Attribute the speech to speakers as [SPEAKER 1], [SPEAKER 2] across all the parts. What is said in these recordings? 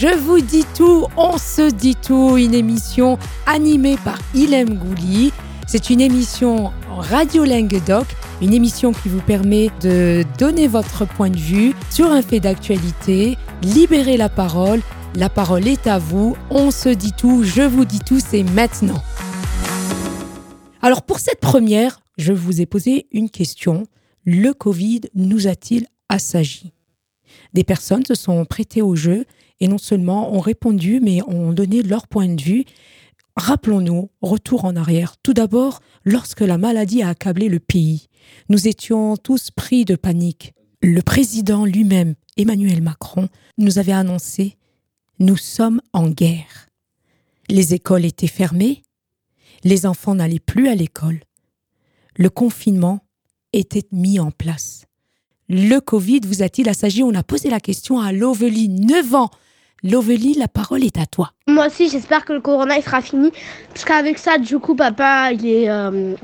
[SPEAKER 1] Je vous dis tout, on se dit tout, une émission animée par Ilem Gouli. C'est une émission Radio Languedoc, une émission qui vous permet de donner votre point de vue sur un fait d'actualité, libérer la parole. La parole est à vous, on se dit tout, je vous dis tout, c'est maintenant. Alors pour cette première, je vous ai posé une question. Le Covid nous a-t-il assagi? Des personnes se sont prêtées au jeu et non seulement ont répondu, mais ont donné leur point de vue. Rappelons-nous, retour en arrière. Tout d'abord, lorsque la maladie a accablé le pays, nous étions tous pris de panique. Le président lui-même, Emmanuel Macron, nous avait annoncé Nous sommes en guerre. Les écoles étaient fermées, les enfants n'allaient plus à l'école, le confinement était mis en place. Le Covid vous a-t-il assagi On a posé la question à Lovely, 9 ans. Lovely, la parole est à toi.
[SPEAKER 2] Moi aussi, j'espère que le corona il sera fini. Parce qu'avec ça, du coup, papa, il est, euh,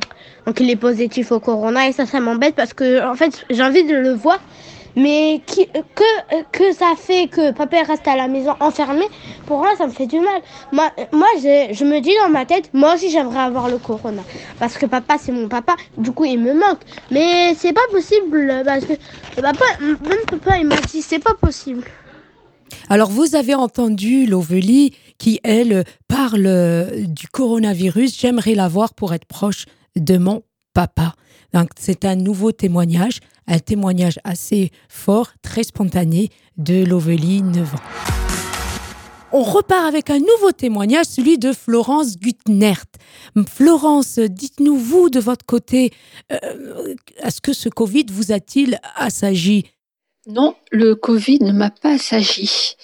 [SPEAKER 2] donc il est positif au corona. Et ça, ça m'embête parce que, en fait, j'ai envie de le voir. Mais qui, que, que ça fait que papa reste à la maison enfermé, pour moi, ça me fait du mal. Moi, moi je me dis dans ma tête, moi aussi, j'aimerais avoir le corona. Parce que papa, c'est mon papa. Du coup, il me manque. Mais c'est pas possible. Parce que papa, même papa, il m'a dit, c'est pas possible.
[SPEAKER 1] Alors, vous avez entendu Lovely qui, elle, parle du coronavirus. J'aimerais la voir pour être proche de mon papa. Donc, c'est un nouveau témoignage un témoignage assez fort, très spontané de Lovely, 9 ans. On repart avec un nouveau témoignage, celui de Florence Gutnert. Florence, dites-nous, vous, de votre côté, euh, est-ce que ce Covid vous a-t-il assagi?
[SPEAKER 3] Non, le Covid ne m'a pas assagi,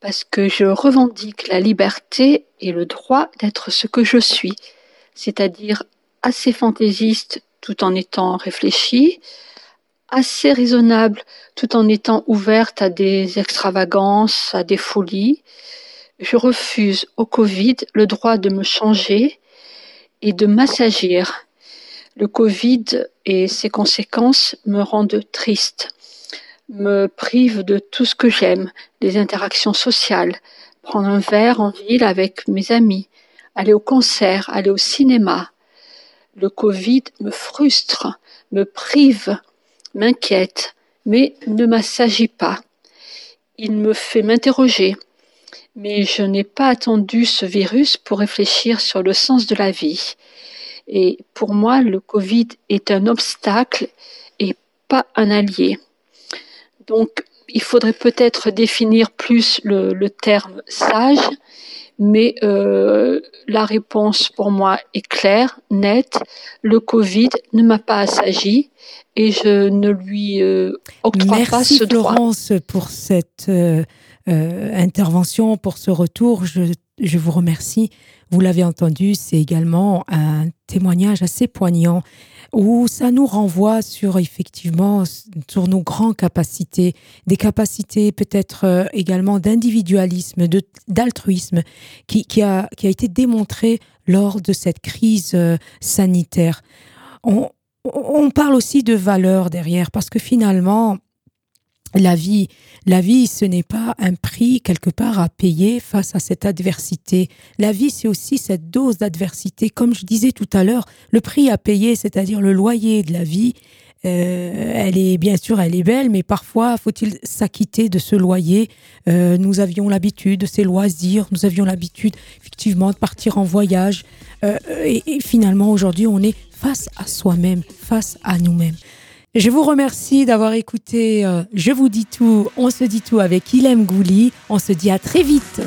[SPEAKER 3] parce que je revendique la liberté et le droit d'être ce que je suis, c'est-à-dire assez fantaisiste tout en étant réfléchi, assez raisonnable tout en étant ouverte à des extravagances, à des folies. Je refuse au Covid le droit de me changer et de m'assagir. Le Covid et ses conséquences me rendent triste, me privent de tout ce que j'aime, des interactions sociales, prendre un verre en ville avec mes amis, aller au concert, aller au cinéma. Le Covid me frustre, me prive m'inquiète, mais ne m'assagit pas. Il me fait m'interroger. Mais je n'ai pas attendu ce virus pour réfléchir sur le sens de la vie. Et pour moi, le Covid est un obstacle et pas un allié. Donc, il faudrait peut-être définir plus le, terme sage, mais euh, la réponse pour moi est claire, nette. Le Covid ne m'a pas assagi et je ne lui euh, octroie pas ce
[SPEAKER 1] droit. Merci Florence pour cette euh, euh, intervention, pour ce retour. Je, je vous remercie. Vous l'avez entendu, c'est également un témoignage assez poignant où ça nous renvoie sur effectivement sur nos grandes capacités, des capacités peut-être également d'individualisme, d'altruisme qui, a, qui a été démontré lors de cette crise sanitaire. On, on parle aussi de valeur derrière, parce que finalement, la vie, la vie, ce n'est pas un prix quelque part à payer face à cette adversité. La vie, c'est aussi cette dose d'adversité. Comme je disais tout à l'heure, le prix à payer, c'est-à-dire le loyer de la vie, euh, elle est bien sûr, elle est belle, mais parfois faut-il s'acquitter de ce loyer? Euh, nous avions l'habitude de ces loisirs, nous avions l'habitude effectivement de partir en voyage, euh, et, et, finalement aujourd'hui on est face à soi-même, face à nous-mêmes. Je vous remercie d'avoir écouté Je vous dis tout, on se dit tout avec Ilem Gouli. On se dit à très vite.